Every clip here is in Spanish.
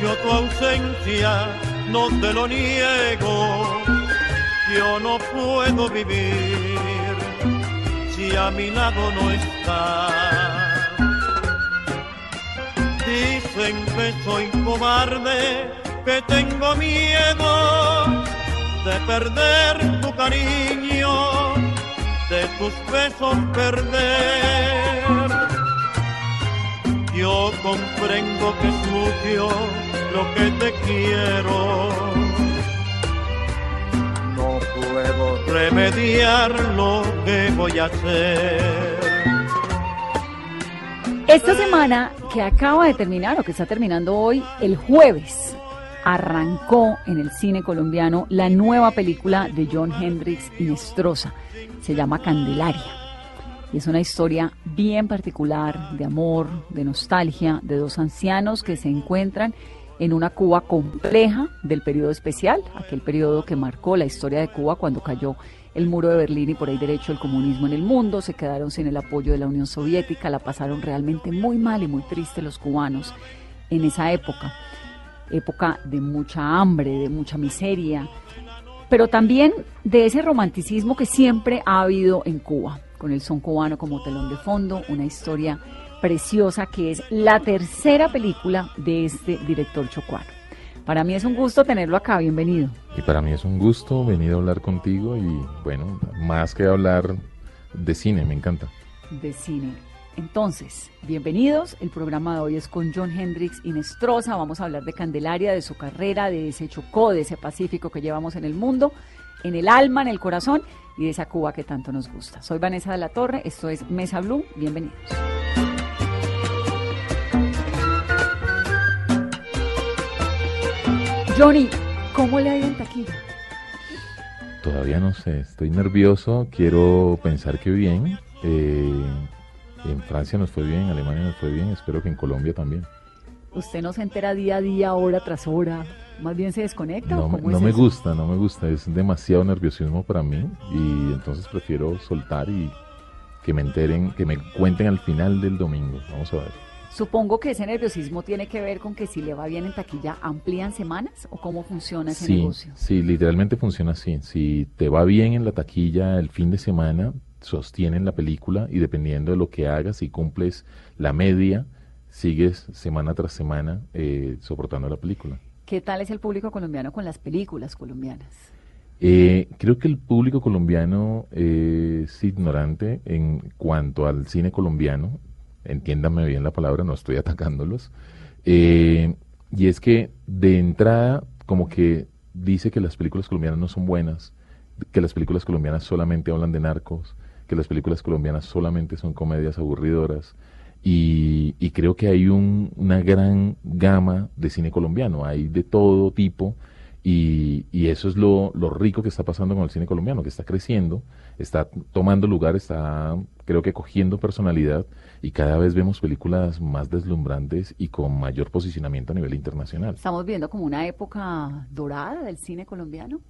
Mucho tu ausencia, no te lo niego. Yo no puedo vivir si a mi lado no estás. Dicen que soy cobarde, que tengo miedo de perder tu cariño, de tus besos perder. Yo comprendo que es lo que te quiero. No puedo remediar lo que voy a hacer. Esta semana que acaba de terminar o que está terminando hoy, el jueves, arrancó en el cine colombiano la nueva película de John Hendrix Inestrosa. Se llama Candelaria. Y es una historia bien particular de amor, de nostalgia, de dos ancianos que se encuentran en una Cuba compleja del periodo especial, aquel periodo que marcó la historia de Cuba cuando cayó el muro de Berlín y por ahí derecho el comunismo en el mundo, se quedaron sin el apoyo de la Unión Soviética, la pasaron realmente muy mal y muy triste los cubanos en esa época, época de mucha hambre, de mucha miseria, pero también de ese romanticismo que siempre ha habido en Cuba con el son cubano como telón de fondo, una historia preciosa que es la tercera película de este director chocuano. Para mí es un gusto tenerlo acá, bienvenido. Y para mí es un gusto venir a hablar contigo y bueno, más que hablar de cine, me encanta. De cine. Entonces, bienvenidos. El programa de hoy es con John Hendrix Inestrosa. Vamos a hablar de Candelaria, de su carrera, de ese Chocó, de ese Pacífico que llevamos en el mundo, en el alma, en el corazón y de esa Cuba que tanto nos gusta. Soy Vanessa de la Torre, esto es Mesa Blue, bienvenidos. Johnny, ¿cómo le ha ido en taquilla? Todavía no sé, estoy nervioso, quiero pensar que bien. Eh, en Francia nos fue bien, en Alemania nos fue bien, espero que en Colombia también. ¿Usted no se entera día a día, hora tras hora? ¿Más bien se desconecta? No, o no es me eso? gusta, no me gusta, es demasiado nerviosismo para mí y entonces prefiero soltar y que me enteren, que me cuenten al final del domingo. Vamos a ver. Supongo que ese nerviosismo tiene que ver con que si le va bien en taquilla, ¿amplían semanas o cómo funciona ese Sí, negocio? sí, literalmente funciona así. Si te va bien en la taquilla el fin de semana, sostienen la película y dependiendo de lo que hagas, si cumples la media, sigues semana tras semana eh, soportando la película. ¿Qué tal es el público colombiano con las películas colombianas? Eh, creo que el público colombiano eh, es ignorante en cuanto al cine colombiano. Entiéndame bien la palabra, no estoy atacándolos. Eh, y es que de entrada, como que dice que las películas colombianas no son buenas, que las películas colombianas solamente hablan de narcos, que las películas colombianas solamente son comedias aburridoras. Y, y creo que hay un- una gran gama de cine colombiano, hay de todo tipo. Y, y eso es lo, lo rico que está pasando con el cine colombiano, que está creciendo, está tomando lugar, está creo que cogiendo personalidad y cada vez vemos películas más deslumbrantes y con mayor posicionamiento a nivel internacional. ¿Estamos viendo como una época dorada del cine colombiano?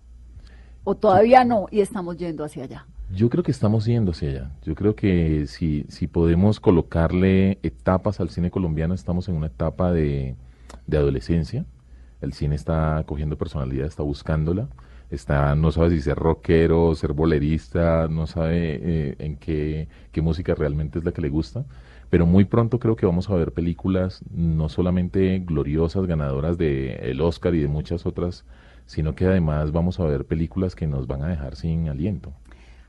¿O todavía no y estamos yendo hacia allá? Yo creo que estamos yendo hacia allá. Yo creo que si, si podemos colocarle etapas al cine colombiano, estamos en una etapa de, de adolescencia. El cine está cogiendo personalidad, está buscándola. Está, no sabe si ser rockero, ser bolerista, no sabe eh, en qué, qué música realmente es la que le gusta. pero muy pronto creo que vamos a ver películas no solamente gloriosas, ganadoras del Oscar y de muchas otras, sino que además vamos a ver películas que nos van a dejar sin aliento.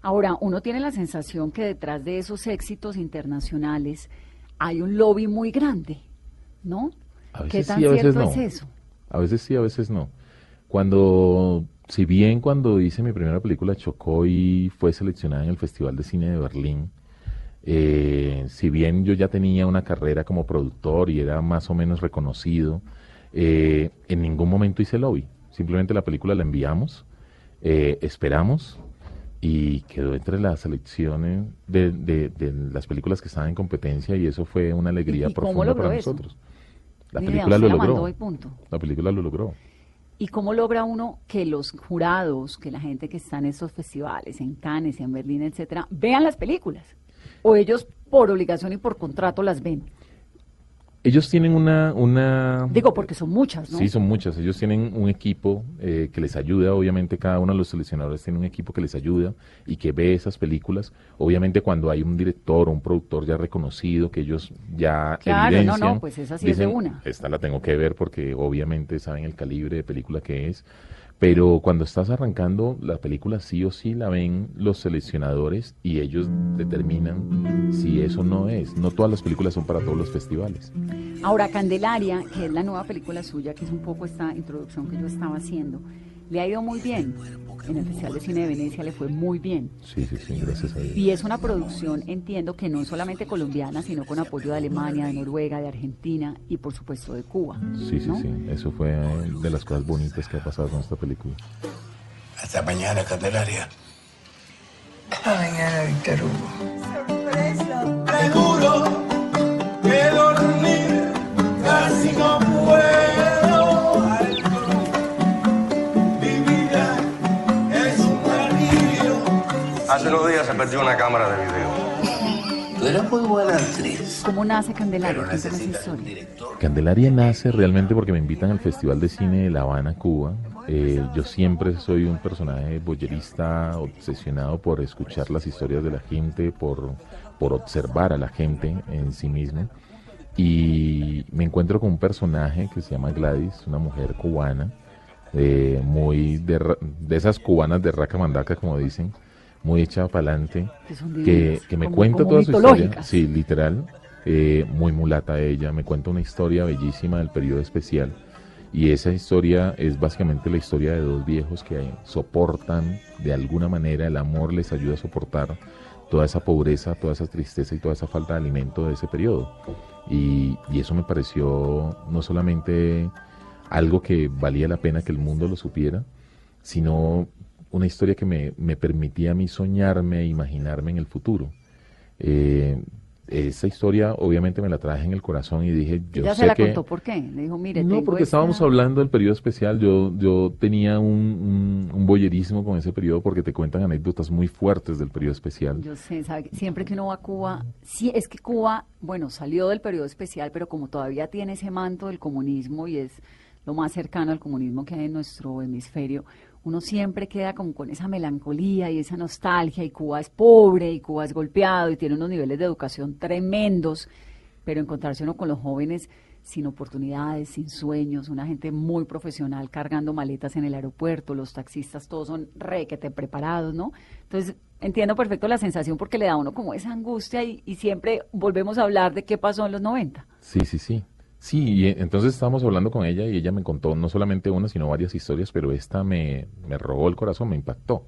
Ahora, uno tiene la sensación que detrás de esos éxitos internacionales hay un lobby muy grande, ¿no? A ¿Qué veces tan sí, a veces cierto no. es eso? A veces sí, a veces no. Cuando, si bien cuando hice mi primera película chocó y fue seleccionada en el Festival de Cine de Berlín, eh, si bien yo ya tenía una carrera como productor y era más o menos reconocido, eh, en ningún momento hice lobby. Simplemente la película la enviamos, eh, esperamos y quedó entre las selecciones de, de- de las películas que estaban en competencia y eso fue una alegría y profunda para eso? nosotros. La película lo la logró. punto. La película lo logró. ¿Y cómo logra uno que los jurados, que la gente que está en estos festivales, en Cannes, en Berlín, etcétera, vean las películas? ¿O ellos por obligación y por contrato las ven? Ellos tienen una... una Digo, porque son muchas, ¿no? Sí, son muchas. Ellos tienen un equipo eh, que les ayuda, obviamente cada uno de los seleccionadores tiene un equipo que les ayuda y que ve esas películas. Obviamente cuando hay un director o un productor ya reconocido, que ellos ya Claro, no, evidencian, no, pues esa sí es de una. Esta la tengo que ver porque obviamente saben el calibre de película que es. Pero cuando estás arrancando, la película sí o sí la ven los seleccionadores y ellos determinan si eso no es. No todas las películas son para todos los festivales. Ahora, Candelaria, que es la nueva película suya, que es un poco esta introducción que yo estaba haciendo, le ha ido muy bien. En el Festival de Cine de Venecia le fue muy bien. Sí, sí, sí, gracias a Dios. Y es una producción, entiendo que no solamente colombiana, sino con apoyo de Alemania, de Noruega, de Argentina y por supuesto de Cuba. Sí, sí, ¿no? sí. Eso fue eh, de las cosas bonitas que ha pasado con esta película. Hasta mañana, Candelaria. Hasta mañana, Víctor Hugo. Seguro que dormir casi no se perdió una cámara de video. Tú eres muy buena actriz. ¿Cómo nace Candelaria? Candelaria nace realmente porque me invitan al Festival de Cine de La Habana, Cuba. Eh, yo siempre soy un personaje boyerista, obsesionado por escuchar las historias de la gente, por, por observar a la gente en sí mismo. Y me encuentro con un personaje que se llama Gladys, una mujer cubana, eh, muy de, de esas cubanas de raca mandaca, como dicen, muy echada para adelante, Que que, me como- cuenta como toda su historia. Sí, literal. eh, muy mulata ella. Me cuenta una historia bellísima del periodo especial. Y esa historia es básicamente la historia de dos viejos que soportan, de alguna manera, el amor les ayuda a soportar toda esa pobreza, toda esa tristeza y toda esa falta de alimento de ese periodo. Y, y eso me pareció no solamente algo que valía la pena que el mundo lo supiera, sino una historia que me, me permitía a mí soñarme e imaginarme en el futuro. Eh, esa historia obviamente me la traje en el corazón y dije, yo sé se la que... contó por qué. Le dijo, mire, No, porque esta- estábamos hablando del periodo especial. Yo, yo tenía un, un, un boyerismo con ese periodo porque te cuentan anécdotas muy fuertes del periodo especial. Yo sé, sabe siempre que uno va a Cuba, sí, es que Cuba, bueno, salió del periodo especial, pero como todavía tiene ese manto del comunismo y es lo más cercano al comunismo que hay en nuestro hemisferio, uno siempre queda como con esa melancolía y esa nostalgia y Cuba es pobre y Cuba es golpeado y tiene unos niveles de educación tremendos, pero encontrarse uno con los jóvenes sin oportunidades, sin sueños, una gente muy profesional cargando maletas en el aeropuerto, los taxistas todos son requete preparados, ¿no? Entonces, entiendo perfecto la sensación porque le da a uno como esa angustia y, y siempre volvemos a hablar de qué pasó en los 90. Sí, sí, sí. Sí, y eh, entonces estábamos hablando con ella y ella me contó no solamente una, sino varias historias, pero esta me, me robó el corazón, me impactó.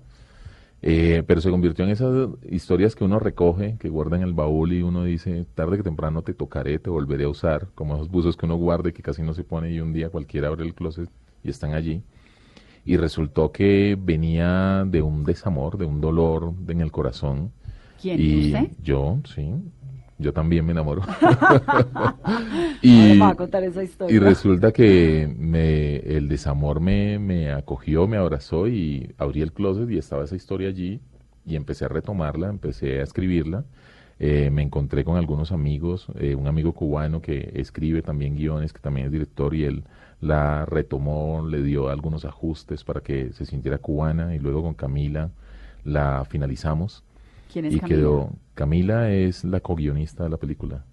Eh, pero se convirtió en esas historias que uno recoge, que guarda en el baúl y uno dice, tarde que temprano te tocaré, te volveré a usar, como esos buzos que uno guarda y que casi no se pone y un día cualquiera abre el closet y están allí. Y resultó que venía de un desamor, de un dolor en el corazón. ¿Quién? Y ¿Usted? yo, sí, yo también me enamoro. Va a contar esa historia. y resulta que me, el desamor me, me acogió, me abrazó y abrí el closet y estaba esa historia allí y empecé a retomarla, empecé a escribirla. Eh, me encontré con algunos amigos, eh, un amigo cubano que escribe también guiones, que también es director y él la retomó, le dio algunos ajustes para que se sintiera cubana y luego con Camila la finalizamos. ¿Quién es y Camila? quedó, Camila es la co-guionista de la película.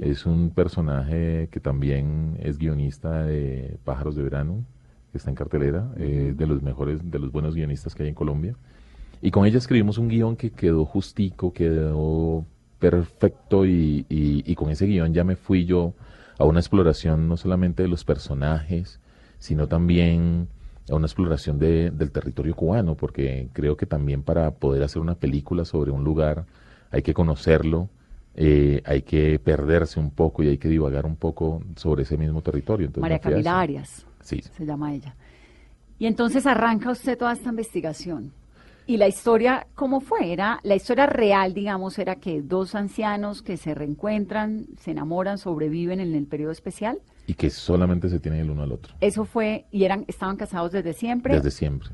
Es un personaje que también es guionista de Pájaros de Verano, que está en cartelera, eh, de los mejores, de los buenos guionistas que hay en Colombia. Y con ella escribimos un guion que quedó justico, quedó perfecto y, y- y con ese guion ya me fui yo a una exploración no solamente de los personajes, sino también a una exploración de- del territorio cubano, porque creo que también para poder hacer una película sobre un lugar hay que conocerlo, eh, hay que perderse un poco y hay que divagar un poco sobre ese mismo territorio. Entonces, María Camila. Arias Sí, se llama ella. Y entonces arranca usted toda esta investigación. ¿Y la historia cómo fue? Era la historia real, digamos, era que dos ancianos que se reencuentran, se enamoran, sobreviven en el periodo especial. Y que solamente se tienen el uno al otro, Eso fue y eran estaban casados desde siempre. desde siempre,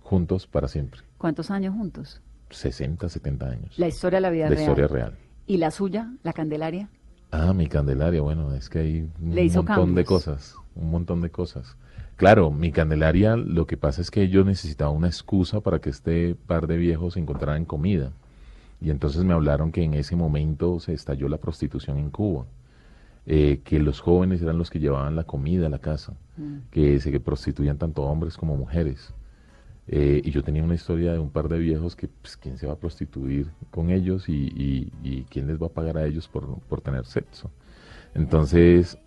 juntos para siempre, ¿Cuántos años juntos? 60, 70 años. La historia de la vida La real. historia real. ¿Y la suya, la Candelaria? Ah, mi Candelaria, bueno, es que hay un Le montón de cosas, un montón de cosas. Claro, mi Candelaria, lo que pasa es que yo necesitaba una excusa para que este par de viejos se encontraran comida. Y entonces me hablaron que en ese momento se estalló la prostitución en Cuba, eh, que los jóvenes eran los que llevaban la comida a la casa, que se prostituían tanto hombres como mujeres. Eh, y yo tenía una historia de un par de viejos que, pues, ¿quién se va a prostituir con ellos y, y- y quién les va a pagar a ellos por, por tener sexo? Entonces,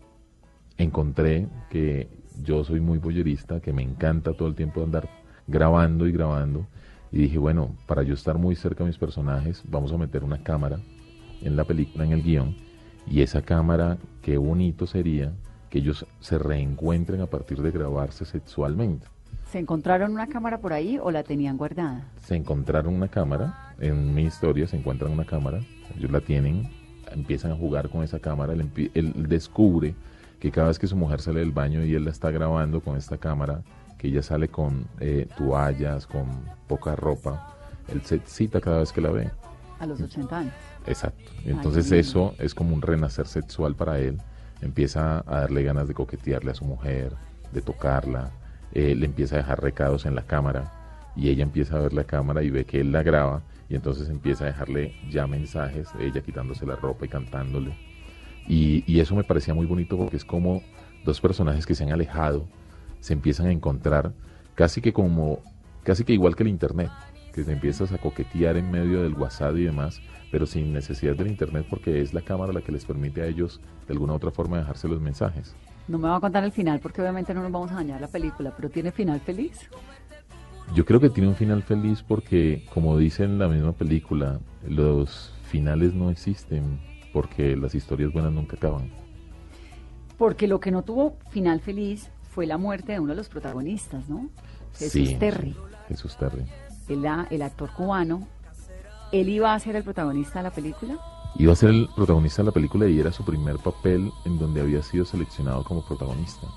encontré que yo soy muy boyerista, que me encanta todo el tiempo andar grabando y grabando. Y dije, bueno, para yo estar muy cerca de mis personajes, vamos a meter una cámara en la película, en el guion. Y esa cámara, qué bonito sería que ellos se reencuentren a partir de grabarse sexualmente. ¿Se encontraron una cámara por ahí o la tenían guardada? se encontraron una cámara, en mi historia se encuentran una cámara, ellos la tienen, empiezan a jugar con esa cámara, él, él descubre que cada vez que su mujer sale del baño y él la está grabando con esta cámara, que ella sale con eh, toallas, con poca ropa, él se excita cada vez que la ve. A los 80 años. Exacto. Entonces eso es como un renacer sexual para él. Empieza a darle ganas de coquetearle a su mujer, de tocarla, eh, le empieza a dejar recados en la cámara y ella empieza a ver la cámara y ve que él la graba y entonces empieza a dejarle ya mensajes, ella quitándose la ropa y cantándole. Y, y eso me parecía muy bonito porque es como dos personajes que se han alejado, se empiezan a encontrar casi que como, casi que igual que el internet, que te empiezas a coquetear en medio del WhatsApp y demás, pero sin necesidad del internet porque es la cámara la que les permite a ellos de alguna u otra forma dejarse los mensajes. No me va a contar el final porque obviamente no nos vamos a dañar la película, pero tiene final feliz. Yo creo que tiene un final feliz porque, como dice en la misma película, los finales no existen porque las historias buenas nunca acaban. Porque lo que no tuvo final feliz fue la muerte de uno de los protagonistas, ¿no? Jesús Sí, Terry, Jesús Terry. El, el actor cubano. Él iba a ser el protagonista de la película. Iba a ser el protagonista de la película y era su primer papel en donde había sido seleccionado como protagonista.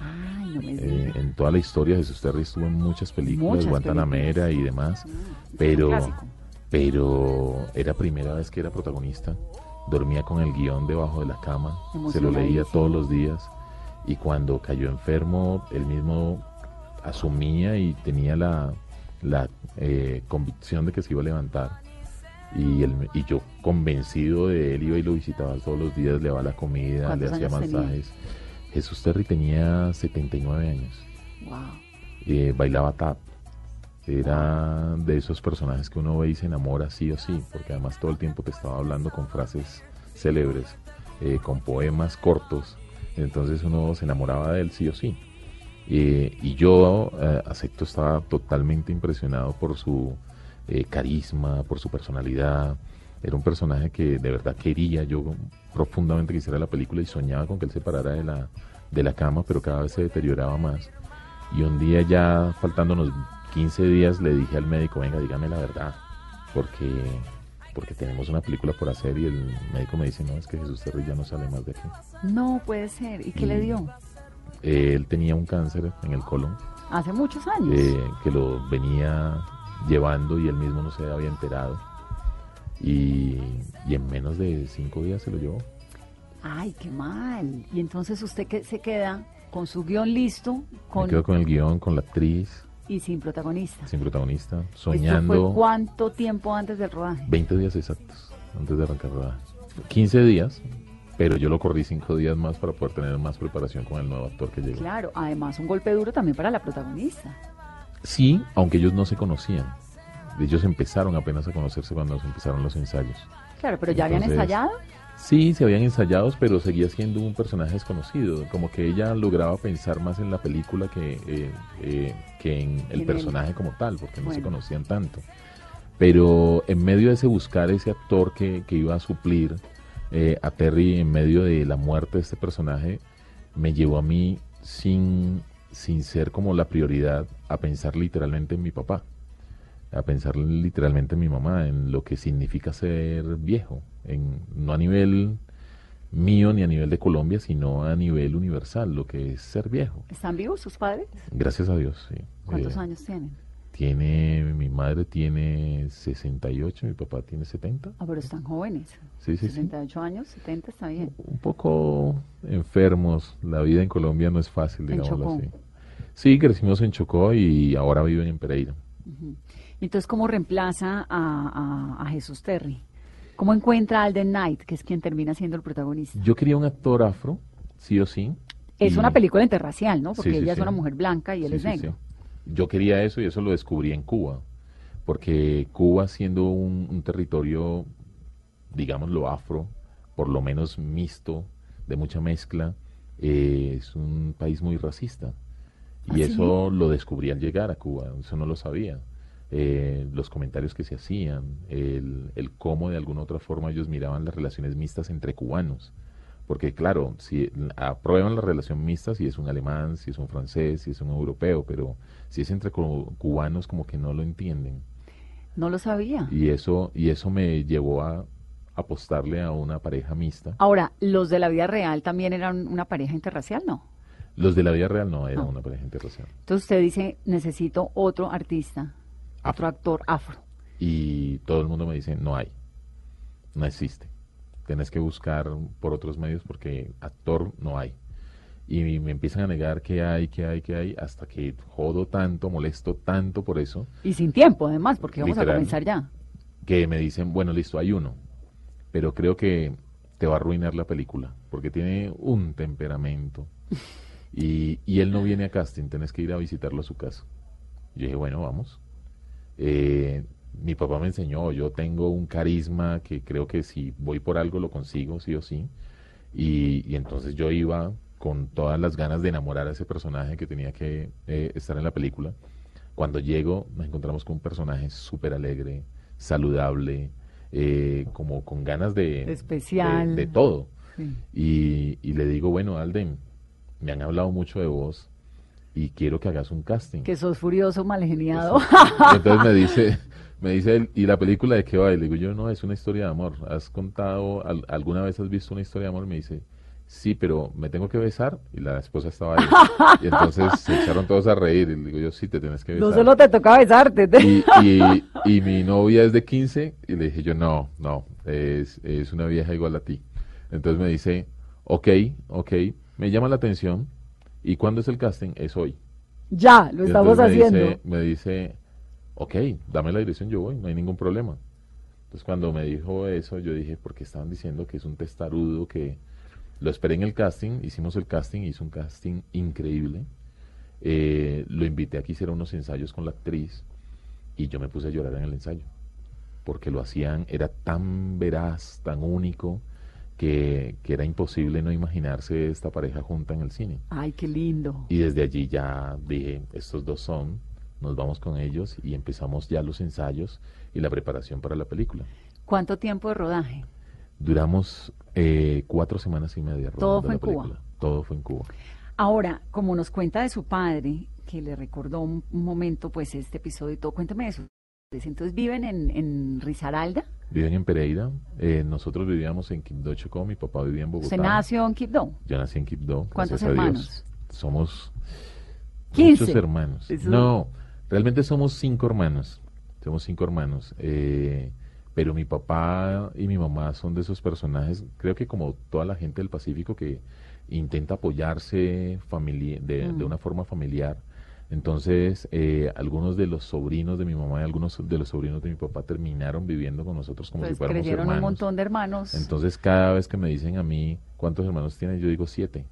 Ay, no me Eh, en toda la historia Jesús Terry estuvo en muchas películas, Muchas Guantanamera y demás, un pero, pero era primera vez que era protagonista. Dormía con el guion debajo de la cama, se lo leía todos los días y cuando cayó enfermo él mismo asumía y tenía la, la eh, convicción de que se iba a levantar. Y, él- y yo convencido de él iba y lo visitaba todos los días, le daba la comida, le ¿Cuántos hacía años tenía? masajes. Jesús Terry tenía 79 años Wow. eh, bailaba tap. Era de esos personajes que uno ve y se enamora sí o sí, porque además todo el tiempo te estaba hablando con frases célebres, eh, con poemas cortos, entonces uno se enamoraba de él sí o sí. Eh, y yo eh, acepto, estaba totalmente impresionado por su eh, carisma, por su personalidad. Era un personaje que de verdad quería, yo profundamente quisiera la película y soñaba con que él se parara de la, de la cama, pero cada vez se deterioraba más. Y un día ya, faltando unos 15 días, le dije al médico, venga, dígame la verdad, porque, porque tenemos una película por hacer y el médico me dice, no, es que Jesús Terry ya no sale más de aquí. No puede ser. ¿Y qué le dio? Eh, él tenía un cáncer en el colon Hace muchos años. eh, que lo venía llevando y él mismo no se había enterado. Y, y en menos de cinco días se lo llevó. Ay, qué mal. Y entonces usted que se queda con su guion listo Me con, quedo con el guion, con la actriz, y sin protagonista. sin protagonista, ¿Esto fue soñando cuánto tiempo antes del rodaje? 20 días exactos antes de arrancar rodaje. 15 días, pero yo lo corrí cinco días más para poder tener más preparación con el nuevo actor que llegó. Claro, además un golpe duro también para la protagonista. Sí, aunque ellos no se conocían. Ellos empezaron apenas a conocerse cuando se empezaron los ensayos. Claro, pero ya habían ensayado. Sí, se habían ensayado, pero seguía siendo un personaje desconocido. Como que ella lograba pensar más en la película que, eh, eh, que en el él. personaje como tal, porque no se conocían tanto. Pero en medio de ese buscar ese actor que, que iba a suplir eh, a Terry en medio de la muerte de este personaje, me llevó a mí sin, sin ser como la prioridad a pensar literalmente en mi papá a pensar literalmente en mi mamá, en lo que significa ser viejo, en, no a nivel mío ni a nivel de Colombia, sino a nivel universal, lo que es ser viejo. ¿Están vivos sus padres? Gracias a Dios, sí. ¿Cuántos Eh, años tienen? Tiene, mi madre tiene 68, mi papá tiene 70. Ah, pero están jóvenes. Sí, sí, sí. 68 años, 70 está bien. Un poco enfermos, la vida en Colombia no es fácil, digámoslo así. Sí, crecimos en Chocó y ahora viven en Pereira. Entonces, ¿cómo reemplaza a, a- a Jesús Terry? ¿Cómo encuentra a Alden Knight, que es quien termina siendo el protagonista? Yo quería un actor afro, sí o sí. Es y- una película interracial, ¿no? Porque Sí, sí, ella es sí. una mujer blanca y él Sí, es sí, negro. Yo quería eso y eso lo descubrí en Cuba, porque Cuba siendo un, un territorio, digámoslo afro, por lo menos mixto, de mucha mezcla, eh, es un país muy racista. Y ¿Ah, sí? eso lo descubrí al llegar a Cuba, eso no lo sabía. Eh, los comentarios que se hacían, el, el cómo de alguna otra forma ellos miraban las relaciones mixtas entre cubanos. Porque claro, si aprueban la relación mixta, si es un alemán, si es un francés, si es un europeo, pero si es entre cu- cubanos como que no lo entienden. No lo sabía. Y eso, y eso me llevó a apostarle a una pareja mixta. Ahora, ¿los de la vida real también eran una pareja interracial? No. Los de la vida real no eran una pareja interracial. Entonces usted dice, necesito otro artista, otro actor afro. Y todo el mundo me dice, no hay, no existe. Tienes que buscar por otros medios porque actor no hay. Y me empiezan a negar que hay, que hay, que hay, hasta que jodo tanto, molesto tanto por eso, Y sin tiempo, además, porque vamos Literal. a comenzar ya. que me dicen, bueno, listo, hay uno, pero creo que te va a arruinar la película, porque tiene un temperamento. Y, y él no viene a casting, tenés que ir a visitarlo a su casa. Yo dije, bueno, vamos. Eh, mi papá me enseñó, yo tengo un carisma que creo que si voy por algo lo consigo, sí o sí. Y, y entonces yo iba con todas las ganas de enamorar a ese personaje que tenía que eh, estar en la película. Cuando llego nos encontramos con un personaje súper alegre, saludable, eh, como con ganas de... Especial. De, de todo. Sí. Y, y le digo, bueno, Alden, me han hablado mucho de vos y quiero que hagas un casting. Que sos furioso, malgeniado. Entonces me dice, me dice él, ¿y la película de qué va? Y le digo, yo no, es una historia de amor. ¿Has contado, al- alguna vez has visto una historia de amor? Me dice, sí, pero me tengo que besar. Y la esposa estaba ahí. Y entonces se echaron todos a reír. Y le digo, yo sí, te tienes que besar. no solo te toca besarte. te- Y, y, y mi novia es de 15 y le dije yo, no, no, es, es una vieja igual a ti. Entonces me dice, ok, ok, me llama la atención. ¿Y cuándo es el casting? Es hoy. ya, lo Y estamos me haciendo. Dice, me dice, ok, dame la dirección, yo voy, no hay ningún problema. Entonces cuando me dijo eso, yo dije, porque estaban diciendo que es un testarudo, que lo esperé en el casting, hicimos el casting, hizo un casting increíble. Eh, lo invité a que hiciera unos ensayos con la actriz y yo me puse a llorar en el ensayo, porque lo hacían, era tan veraz, tan único, que, que era imposible no imaginarse esta pareja junta en el cine. Ay, qué lindo. Y desde allí ya dije, estos dos son, nos vamos con ellos y empezamos ya los ensayos y la preparación para la película. ¿Cuánto tiempo de rodaje? Duramos eh, cuatro semanas y media. ¿Todo fue la en Cuba? Todo fue en Cuba. Ahora, como nos cuenta de su padre, que le recordó un, un momento, pues, este episodio y todo, cuéntame eso. Entonces, ¿viven en, en Risaralda? Viven en Pereira. eh, nosotros vivíamos en Quibdó, Chocó. Mi papá vivía en Bogotá. ¿Se nació en Quibdó? Yo nací en Quibdó. ¿Cuántos hermanos? Somos 15. muchos hermanos. Eso- No, realmente somos cinco hermanos. Somos cinco hermanos. eh, pero mi papá y mi mamá son de esos personajes, creo que como toda la gente del Pacífico que intenta apoyarse de, Mm. de una forma familiar, Entonces, eh, algunos de los sobrinos de mi mamá y algunos de los sobrinos de mi papá terminaron viviendo con nosotros como Pues si fuéramos hermanos. un montón de hermanos. Entonces, cada vez que me dicen a mí cuántos hermanos tienes, yo digo siete,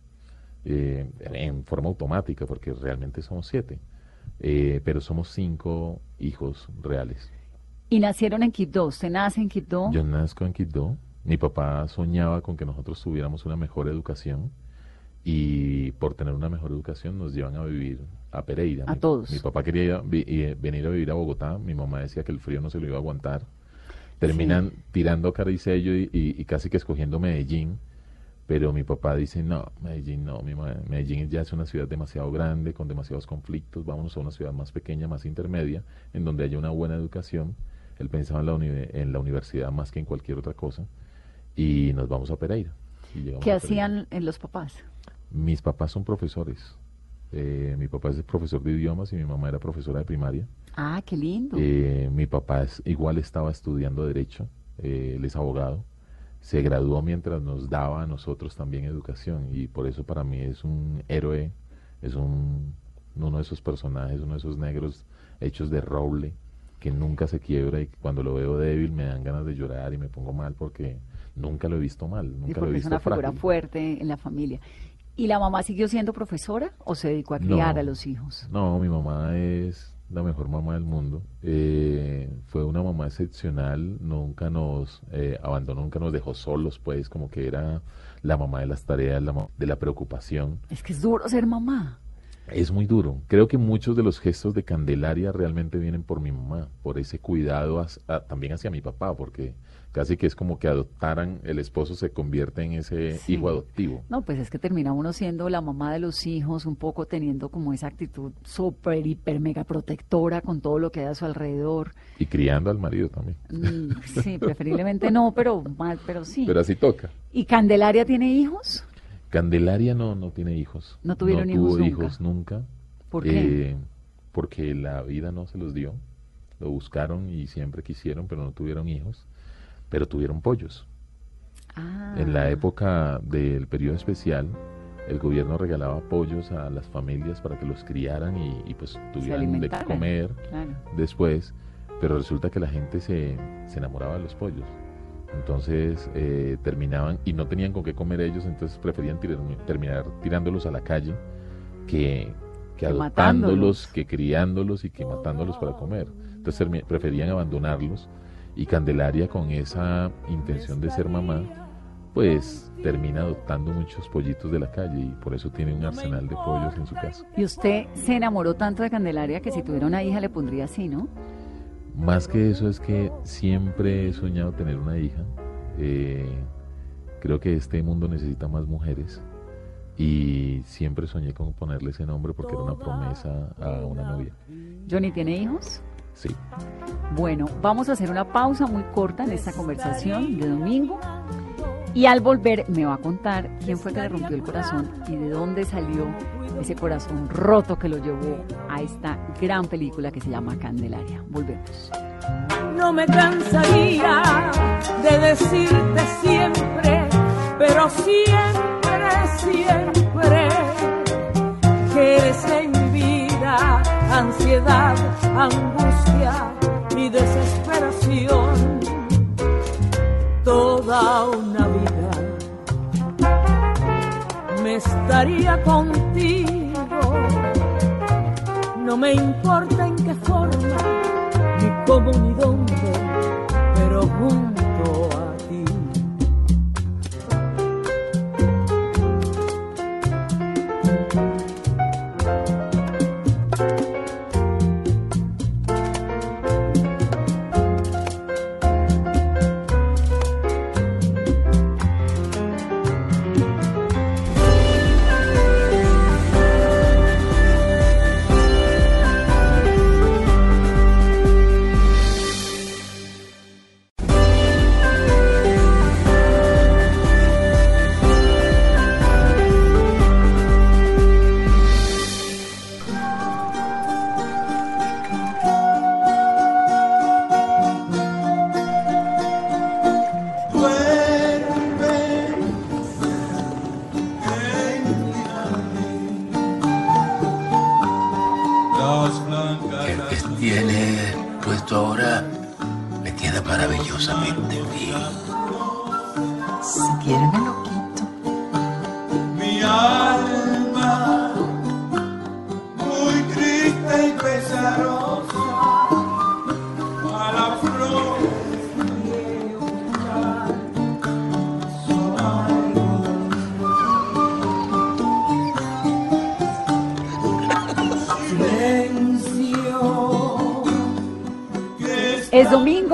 eh, en forma automática, porque realmente somos siete. Eh, pero somos cinco hijos reales. Y nacieron en Quibdó. ¿Usted nace en Quibdó? Yo nazco en Quibdó. Mi papá soñaba con que nosotros tuviéramos una mejor educación y por tener una mejor educación nos llevan a vivir a Pereira. A Mi- todos. Mi papá quería ir a vi- eh, venir a vivir a Bogotá. Mi mamá decía que el frío no se lo iba a aguantar. Terminan tirando cara y sello y, y- y casi que escogiendo Medellín. Pero mi papá dice, no, Medellín no, mi Medellín ya es una ciudad demasiado grande, con demasiados conflictos, vámonos a una ciudad más pequeña, más intermedia, en donde haya una buena educación. Él pensaba en la, uni- en la universidad más que en cualquier otra cosa. Y nos vamos a Pereira. Y ¿Qué a hacían en los papás? Mis papás son profesores. Eh, mi papá es profesor de idiomas y mi mamá era profesora de primaria. Ah, qué lindo. Eh, mi papá es- igual estaba estudiando Derecho, eh, él es abogado. Se graduó mientras nos daba a nosotros también educación y por eso para mí es un héroe, es un, uno de esos personajes, uno de esos negros hechos de roble que nunca se quiebra y que cuando lo veo débil me dan ganas de llorar y me pongo mal porque nunca lo he visto mal, Sí, nunca lo he porque es visto una figura fuerte en la familia. ¿Y la mamá siguió siendo profesora o se dedicó a No. criar a los hijos? No, mi mamá es la mejor mamá del mundo. Eh, fue una mamá excepcional, nunca nos eh, abandonó, nunca nos dejó solos, pues como que era la mamá de las tareas, la de la preocupación. Es que es duro ser mamá. Es muy duro. Creo que muchos de los gestos de Candelaria realmente vienen por mi mamá, por ese cuidado a- también hacia mi papá, porque casi que es como que adoptaran, el esposo se convierte en ese Sí. hijo adoptivo. No, pues es que termina uno siendo la mamá de los hijos, un poco teniendo como esa actitud súper, hiper, mega protectora con todo lo que hay a su alrededor. Y criando al marido también. Mm, sí, preferiblemente no, pero mal, pero sí. Pero así toca. ¿Y Candelaria tiene hijos? Candelaria no, no tiene hijos. No tuvieron tuvo hijos nunca. hijos nunca. ¿Por qué? Eh, porque la vida no se los dio. Lo buscaron y siempre quisieron, pero no tuvieron hijos. Pero tuvieron pollos. Ah, En la época del periodo especial, el gobierno regalaba pollos a las familias para que los criaran y, y, pues tuvieran de comer claro. después. Pero resulta que la gente se, se enamoraba de los pollos. Entonces eh, terminaban y no tenían con qué comer ellos, entonces preferían tirar- terminar tirándolos a la calle que, que Que adoptándolos, matándolos. que criándolos y que matándolos para comer. Entonces preferían abandonarlos y Candelaria con esa intención de ser mamá, pues termina adoptando muchos pollitos de la calle y por eso tiene un arsenal de pollos en su casa. Y usted se enamoró tanto de Candelaria que si tuviera una hija le pondría así, ¿no? Más que eso es que siempre he soñado tener una hija. Eh, creo que este mundo necesita más mujeres y siempre soñé con ponerle ese nombre porque era una promesa a una novia. Johnny tiene hijos. Sí. Bueno, vamos a hacer una pausa muy corta en esta conversación de domingo. Y al volver me va a contar quién fue que le rompió el corazón y de dónde salió ese corazón roto que lo llevó a esta gran película que se llama Candelaria. Volvemos. No me cansaría de decirte siempre, pero siempre, siempre, que eres en mi vida ansiedad, angustia y desesperación. Toda una vida me estaría contigo. No me importa en qué forma, ni cómo ni dónde, pero junto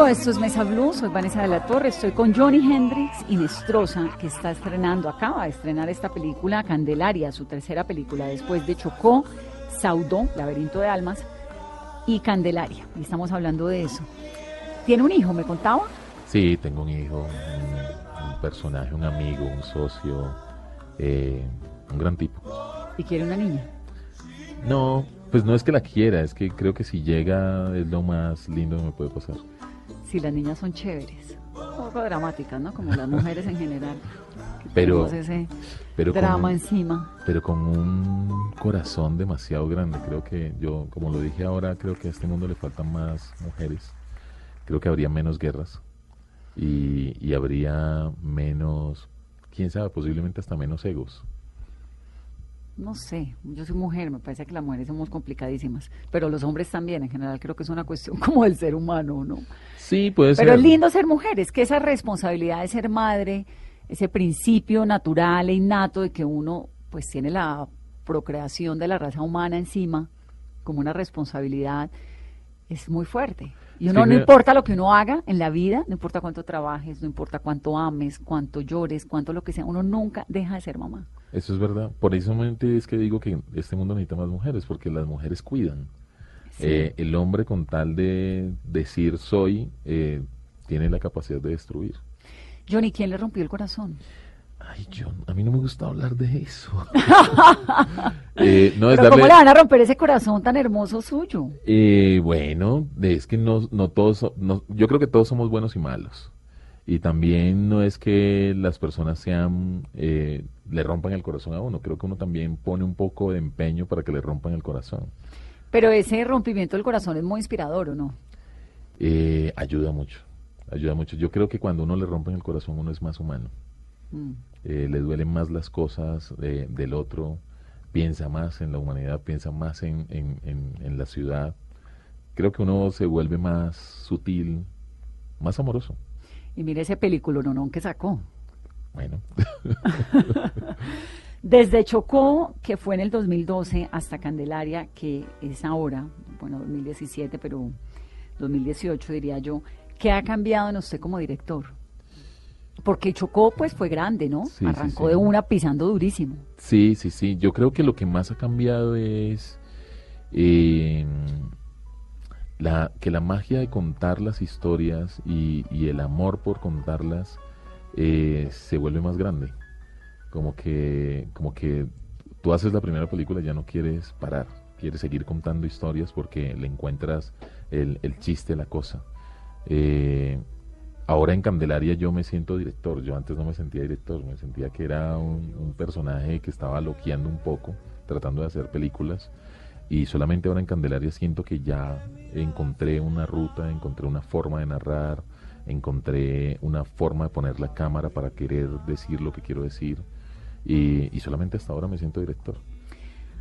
esto es Mesa Blue, soy Vanessa de la Torre, estoy con Johnny Hendrix y Nestrosa, que está estrenando, acaba de estrenar esta película Candelaria, su tercera película, después de Chocó, Saudó, Laberinto de Almas, y Candelaria, y estamos hablando de eso. ¿Tiene un hijo, me contaba? Sí, tengo un hijo, un, un personaje, un amigo, un socio, eh, un gran tipo. ¿Y quiere una niña? No, pues no es que la quiera, es que creo que si llega es lo más lindo que me puede pasar. Si las niñas son chéveres, un poco dramáticas, ¿no? Como las mujeres en general. Pero- ese pero drama encima. Pero con un corazón demasiado grande. Creo que yo, como lo dije ahora, creo que a este mundo le faltan más mujeres. Creo que habría menos guerras y, y habría menos, quién sabe, posiblemente hasta menos egos. No sé, yo soy mujer, me parece que las mujeres somos complicadísimas, pero los hombres también, en general creo que es una cuestión como del ser humano, ¿no? Sí, puede ser. Pero es lindo ser mujer, es que esa responsabilidad de ser madre, ese principio natural e innato de que uno pues tiene la procreación de la raza humana encima como una responsabilidad, es muy fuerte. Y uno Sí, no importa lo que uno haga en la vida, no importa cuánto trabajes, no importa cuánto ames, cuánto llores, cuánto lo que sea, uno nunca deja de ser mamá. Eso es verdad. Por eso es que digo que este mundo necesita más mujeres, porque las mujeres cuidan. Sí. Eh, el hombre con tal de decir soy, eh, tiene la capacidad de destruir. Johnny, ¿quién le rompió el corazón? Ay, John, a mí no me gusta hablar de eso. Eh, no, es Pero ¿cómo le van a romper ese corazón tan hermoso suyo? Eh, bueno, es que no, no todos, no- yo creo que todos somos buenos y malos. Y también no es que las personas sean, eh, le rompan el corazón a uno. Creo que uno también pone un poco de empeño para que le rompan el corazón. Pero ese rompimiento del corazón es muy inspirador, ¿o no? Eh, ayuda mucho, ayuda mucho. Yo creo que cuando uno le rompen el corazón uno es más humano. Mm. Eh, le duelen más las cosas eh, del otro, piensa más en la humanidad, piensa más en, en, en, en la ciudad. Creo que uno se vuelve más sutil, más amoroso. Y mire ese película, no, no, que sacó. Bueno, Desde Chocó, que fue en el 2012, hasta Candelaria, que es ahora, bueno, 2017, pero 2018 diría yo, ¿qué ha cambiado en usted como director? Porque Chocó, pues, fue grande, ¿no? Sí, sí, Arrancó sí. de una pisando durísimo. sí, sí, sí. Yo creo que lo que más ha cambiado es eh, la, que la magia de contar las historias y, el amor por contarlas eh, se vuelve más grande. Como que, como que tú haces la primera película y ya no quieres parar, quieres seguir contando historias porque le encuentras el, el chiste, la cosa. Eh, ahora en Candelaria yo me siento director, yo antes no me sentía director, me sentía que era un, un personaje que estaba loqueando un poco, tratando de hacer películas. Y solamente ahora en Candelaria siento que ya encontré una ruta, encontré una forma de narrar, encontré una forma de poner la cámara para querer decir lo que quiero decir. Y, y solamente hasta ahora me siento director.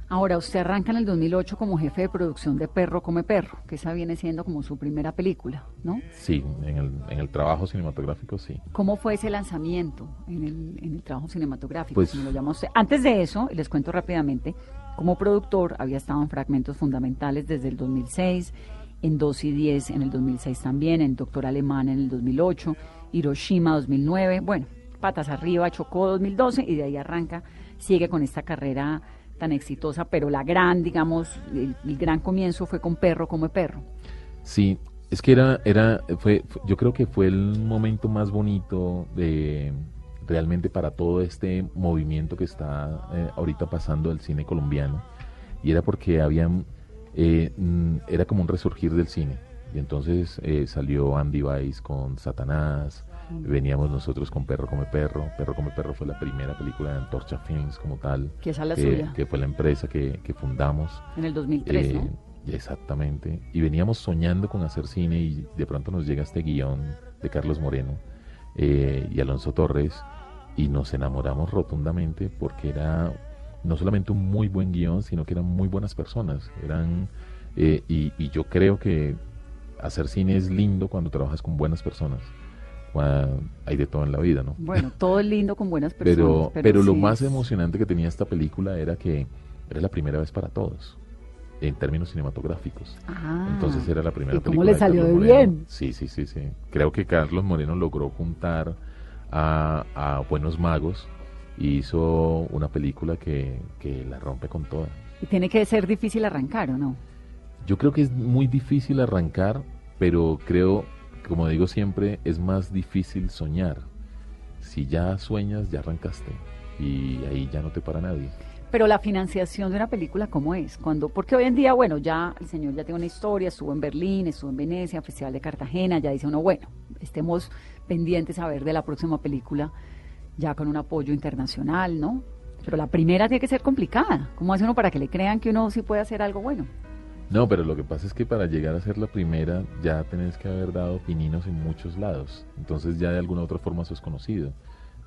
Ahora, usted arranca en el 2008 como jefe de producción de Perro Come Perro, que esa viene siendo como su primera película, ¿no? Sí, en el, en el trabajo cinematográfico sí. ¿Cómo fue ese lanzamiento en el, en el trabajo cinematográfico? Pues- como lo llama usted? Antes de eso, les cuento rápidamente, como productor había estado en fragmentos fundamentales desde el 2006, en 2 y 10 en el 2006 también, en Doctor Alemán en el 2008, Hiroshima 2009, bueno, patas arriba, Chocó 2012 y de ahí arranca, sigue con esta carrera tan exitosa, pero la gran, digamos, el, el gran comienzo fue con Perro Come Perro. Sí, es que era, era, fue- yo creo que fue el momento más bonito de realmente para todo este movimiento que está eh, ahorita pasando del cine colombiano y era porque habían, eh, mm, era como un resurgir del cine y entonces eh, salió Andy Weiss con Satanás, veníamos nosotros con Perro come Perro, Perro come Perro fue la primera película de Antorcha Films como tal, Que es la eh, suya. que fue la empresa que, que fundamos. En el 2003, Eh, ¿no? Exactamente. Y veníamos soñando con hacer cine y de pronto nos llega este guion de Carlos Moreno eh, y Alonso Torres y nos enamoramos rotundamente porque era no solamente un muy buen guion, sino que eran muy buenas personas. Eran eh, y, y yo creo que hacer cine es lindo cuando trabajas con buenas personas. Cuando hay de todo en la vida, ¿no? Bueno, todo es lindo con buenas personas. Pero, pero, lo sí más es- emocionante que tenía esta película era que era la primera vez para todos, en términos cinematográficos. Ah, Entonces era la primera ¿y cómo película le de salió de Moreno. bien? Sí, sí, sí, sí. Creo que Carlos Moreno logró juntar a, a buenos magos y hizo una película que, que la rompe con toda. Y tiene que ser difícil arrancar, ¿o no? Yo creo que es muy difícil arrancar, pero creo, como digo siempre, es más difícil soñar. Si ya sueñas, ya arrancaste y ahí ya no te para nadie. Pero la financiación de una película, ¿cómo es? Cuando, porque hoy en día, bueno, ya el señor ya tiene una historia, estuvo en Berlín, estuvo en Venecia, Festival de Cartagena, ya dice uno, bueno, estemos pendientes a ver de la próxima película, ya con un apoyo internacional, ¿no? Pero la primera tiene que ser complicada. ¿Cómo hace uno para que le crean que uno sí puede hacer algo bueno? No, pero lo que pasa es que para llegar a ser la primera ya tenés que haber dado pininos en muchos lados. Entonces ya de alguna u otra forma sos conocido.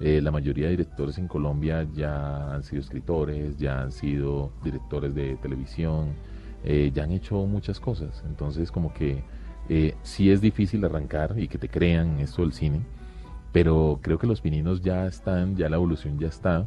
Eh, la mayoría de directores en Colombia ya han sido escritores, ya han sido directores de televisión, eh, ya han hecho muchas cosas. Entonces como que eh, sí es difícil arrancar y que te crean esto del cine, pero creo que los pininos ya están, ya la evolución ya está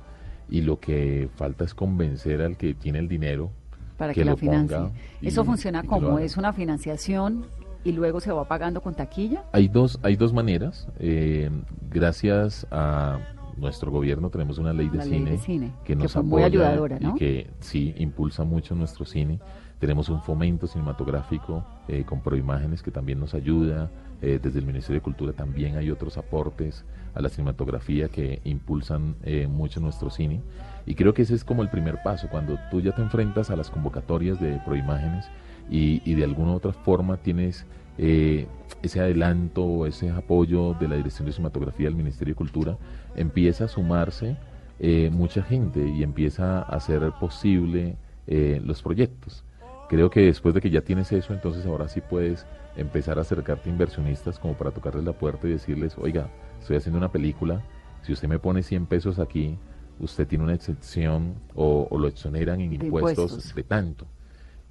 y lo que falta es convencer al que tiene el dinero Para que, la lo ponga financie. Eso funciona que como es una financiación y luego se va pagando con taquilla. Hay dos, hay dos maneras. Eh, gracias a nuestro gobierno tenemos una ley de, ley cine, de cine, que que nos muy apoya ayudadora, ¿no? y que sí impulsa mucho nuestro cine. Tenemos un fomento cinematográfico eh, con Proimágenes que también nos ayuda. Eh, desde el Ministerio de Cultura también hay otros aportes a la cinematografía que impulsan eh, mucho nuestro cine. Y creo que ese es como el primer paso, cuando tú ya te enfrentas a las convocatorias de Proimágenes y, y de alguna u otra forma tienes eh, ese adelanto ese apoyo de la Dirección de Cinematografía del Ministerio de Cultura, empieza a sumarse eh, mucha gente y empieza a hacer posible eh, los proyectos. Creo que después de que ya tienes eso, entonces ahora sí puedes empezar a acercarte a inversionistas como para tocarles la puerta y decirles, oiga, estoy haciendo una película, si usted me pone 100 pesos aquí, usted tiene una excepción o, o lo exoneran en De impuestos, impuestos. de tanto.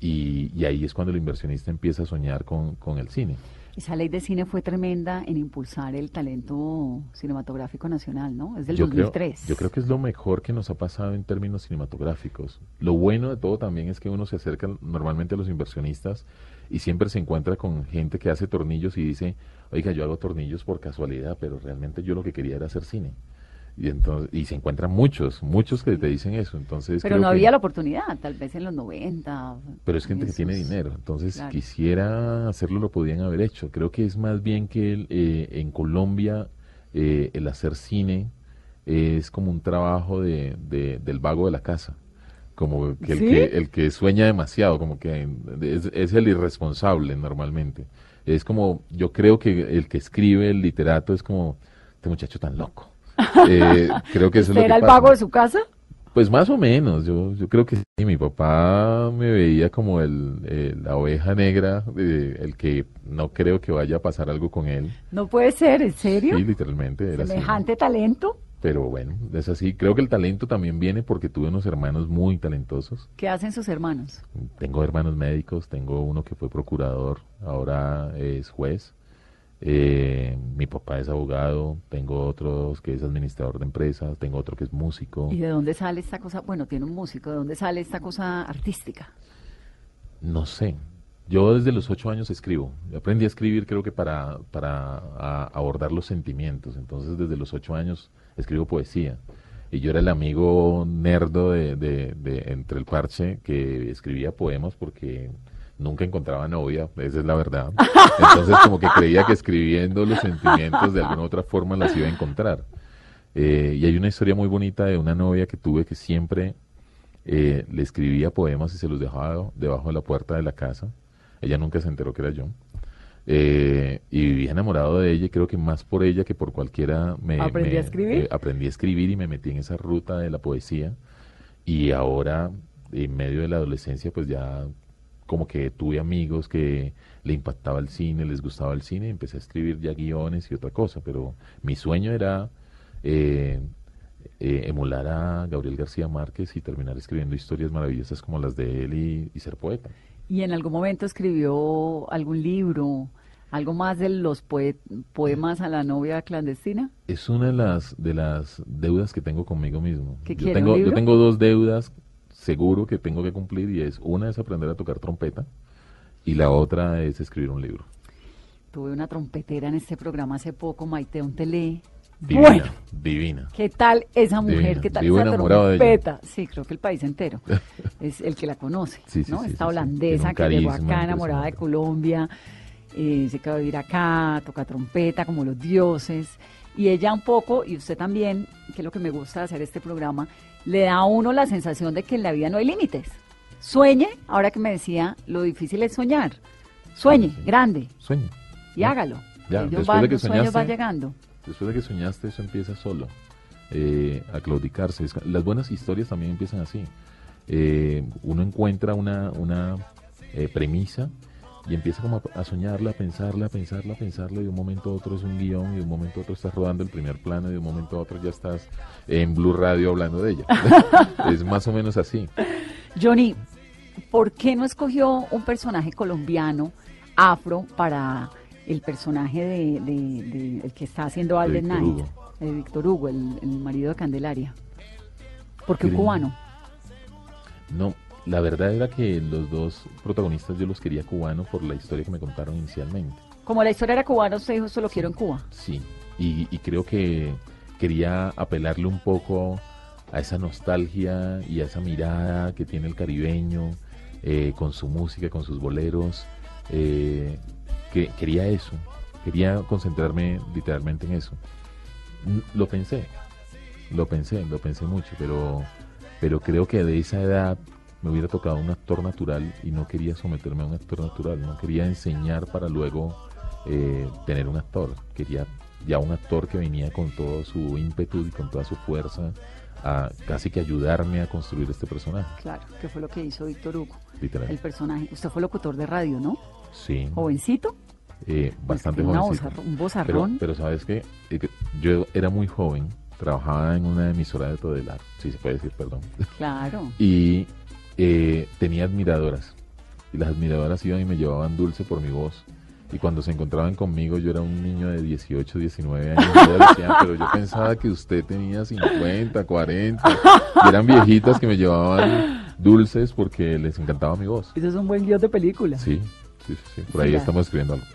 Y, y ahí es cuando el inversionista empieza a soñar con, con el cine. Esa ley de cine fue tremenda en impulsar el talento cinematográfico nacional, ¿no? Es del yo creo, 2003. yo creo que es lo mejor que nos ha pasado en términos cinematográficos. Lo bueno de todo también es que uno se acerca normalmente a los inversionistas y siempre se encuentra con gente que hace tornillos y dice, oiga, yo hago tornillos por casualidad, pero realmente yo lo que quería era hacer cine. Y, entonces, y se encuentran muchos, muchos que te dicen eso. Entonces Pero no que- había la oportunidad, tal vez en los 90. pero es gente que tiene dinero, entonces claro. quisiera hacerlo, lo podían haber hecho. Creo que es más bien que el, eh, en Colombia eh, el hacer cine es como un trabajo de, de- del vago de la casa, como que el, ¿Sí? que el que sueña demasiado, como que es, es el irresponsable normalmente. Es como, yo creo que el que escribe, el literato, es como, este muchacho tan loco. Eh, creo que eso es lo ¿Usted que era el pasa. vago de su casa? Pues más o menos, yo, yo creo que sí, mi papá me veía como el, eh, la oveja negra, eh, el que no creo que vaya a pasar algo con él. No puede ser, ¿en serio? Sí, literalmente era así. Semejante talento. Pero bueno, es así. Creo que el talento también viene porque tuve unos hermanos muy talentosos. ¿Qué hacen sus hermanos? Tengo hermanos médicos, tengo uno que fue procurador, ahora es juez. Eh, mi papá es abogado, tengo otros que es administrador de empresas, tengo otro que es músico. ¿Y de dónde sale esta cosa? Bueno, tiene un músico, ¿de dónde sale esta cosa artística? No sé. Yo desde los ocho años escribo. Yo aprendí a escribir creo que para, para a- abordar los sentimientos. Entonces desde los ocho años escribo poesía. Y yo era el amigo nerdo de, de- de- entre el parche que escribía poemas porque nunca encontraba novia, esa es la verdad. Entonces como que creía que escribiendo los sentimientos de alguna otra forma las iba a encontrar. Eh, y hay una historia muy bonita de una novia que tuve que siempre eh, le escribía poemas y se los dejaba debajo de la puerta de la casa. Ella nunca se enteró que era yo. Eh, y vivía enamorado de ella y creo que más por ella que por cualquiera me... ¿Aprendí me- a escribir? eh, aprendí a escribir y me metí en esa ruta de la poesía. Y ahora, en medio de la adolescencia, pues ya como que tuve amigos que le impactaba el cine, les gustaba el cine, y empecé a escribir ya guiones y otra cosa, pero mi sueño era eh, eh, emular a Gabriel García Márquez y terminar escribiendo historias maravillosas como las de él y, y ser poeta. ¿Y en algún momento escribió algún libro, algo más de los poe- poemas a la novia clandestina? Es una de las de las deudas que tengo conmigo mismo. ¿Qué yo tengo yo tengo dos deudas seguro que tengo que cumplir y es una es aprender a tocar trompeta y la otra es escribir un libro. Tuve una trompetera en este programa hace poco, Maite Ontelé. Divina, Bueno, divina. ¿qué tal esa mujer? Divina. ¿Qué tal esa trompeta? Sí, creo que el país entero es el que la conoce, Sí, sí, ¿no? sí, Esta holandesa que llegó acá enamorada de Colombia, eh, se quedó a vivir acá, toca trompeta como los dioses. Y ella un poco, y usted también, que es lo que me gusta de hacer este programa, le da a uno la sensación de que en la vida no hay límites. Sueñe, ahora que me decía, lo difícil es soñar. Sueñe, grande, Sueño. y hágalo. Ya, después van, de que soñaste, llegando. Después de que soñaste, eso empieza solo. eh, a claudicarse. Las buenas historias también empiezan así. Eh, uno encuentra una, una eh, premisa y empieza como a, a soñarla, a pensarla, a pensarla, a pensarla, y de un momento a otro es un guion, y de un momento a otro estás rodando el primer plano, y de un momento a otro ya estás en Blue Radio hablando de ella. es más o menos así. Johnny, ¿por qué no escogió un personaje colombiano afro para el personaje de, de- de- el que está haciendo Alden Knight, Hugo. de Víctor Hugo, el, el marido de Candelaria? ¿Por qué un cubano? No, la verdad era que los dos protagonistas yo los quería cubanos por la historia que me contaron inicialmente. Como la historia era cubana, usted dijo, solo quiero en Cuba. Sí, y, y creo que quería apelarle un poco a esa nostalgia y a esa mirada que tiene el caribeño eh, con su música, con sus boleros. eh, que quería eso, quería concentrarme literalmente en eso. Lo pensé, lo pensé, lo pensé mucho, pero, pero creo que de esa edad me hubiera tocado un actor natural y no quería someterme a un actor natural, no quería enseñar para luego eh, tener un actor, quería ya un actor que venía con todo su ímpetu y con toda su fuerza a casi que ayudarme a construir este personaje. Claro, que fue lo que hizo Víctor Hugo, Literal. el personaje. Usted fue locutor de radio, ¿no? Sí. Jovencito. Eh, bastante tiene una jovencito. vozarr- un vozarrón. Pero, pero sabes que yo era muy joven, trabajaba en una emisora de Todelar, si se puede decir, perdón. Claro. Y eh, tenía admiradoras. Y las admiradoras iban y me llevaban dulce por mi voz. Y cuando se encontraban conmigo, yo era un niño de 18, 19 años. decían, pero yo pensaba que usted tenía 50, 40. Y eran viejitas que me llevaban dulces porque les encantaba mi voz. Eso es un buen guion de película. Sí, sí, sí. Por Sí, ahí la- estamos escribiendo algo.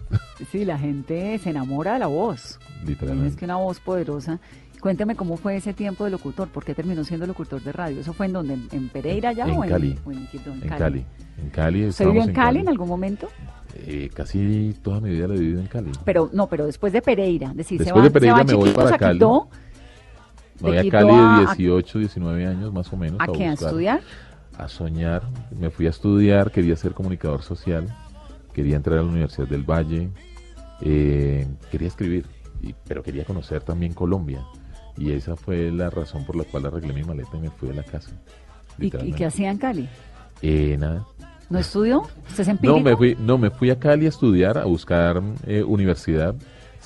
Sí, la gente se enamora de la voz. Literalmente. Es que una voz poderosa. Cuéntame cómo fue ese tiempo de locutor, ¿por qué terminó siendo locutor de radio? ¿Eso fue en donde? ¿En, Pereira ya en o en, Cali. o en, Quito? En En Cali? Cali. En Cali. ¿Usted vivió en Cali en algún momento? Eh, casi toda mi vida la he vivido en Cali. Pero no, pero después de Pereira, decir, se va, de Pereira se va me voy para a Cali. Quito, Me voy de a Cali a- de 18, 19 años más o menos. ¿A qué? ¿A estudiar? A soñar. Me fui a estudiar, quería ser comunicador social, quería entrar a la Universidad del Valle, eh, quería escribir, y- pero quería conocer también Colombia. Y esa fue la razón por la cual arreglé mi maleta y me fui de la casa. ¿Y, qué hacía en Cali? Eh, nada. ¿No estudió? ¿Usted es empírico? No, me fui, no, me fui a Cali a estudiar, a buscar eh, universidad.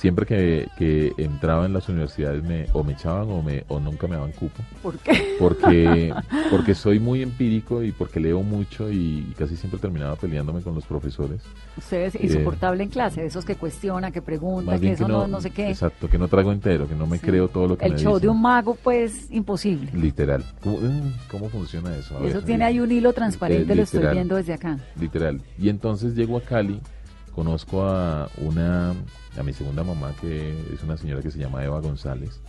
Siempre que, que entraba en las universidades me, o me echaban o, me, o nunca me daban cupo. ¿Por qué? Porque, porque soy muy empírico y porque leo mucho y, casi siempre terminaba peleándome con los profesores. Usted es Eh, insoportable en clase, de esos que cuestiona, que pregunta, que eso no, no sé qué. Exacto, que no trago entero, que no me creo todo lo que El me show de un mago, pues, imposible. Literal. ¿Cómo, mm, cómo funciona eso? A Eso ver, tiene ahí un hilo transparente, Eh, lo estoy viendo desde acá. Literal. Y entonces llego a Cali, conozco a una, a mi segunda mamá, que es una señora que se llama Eva González.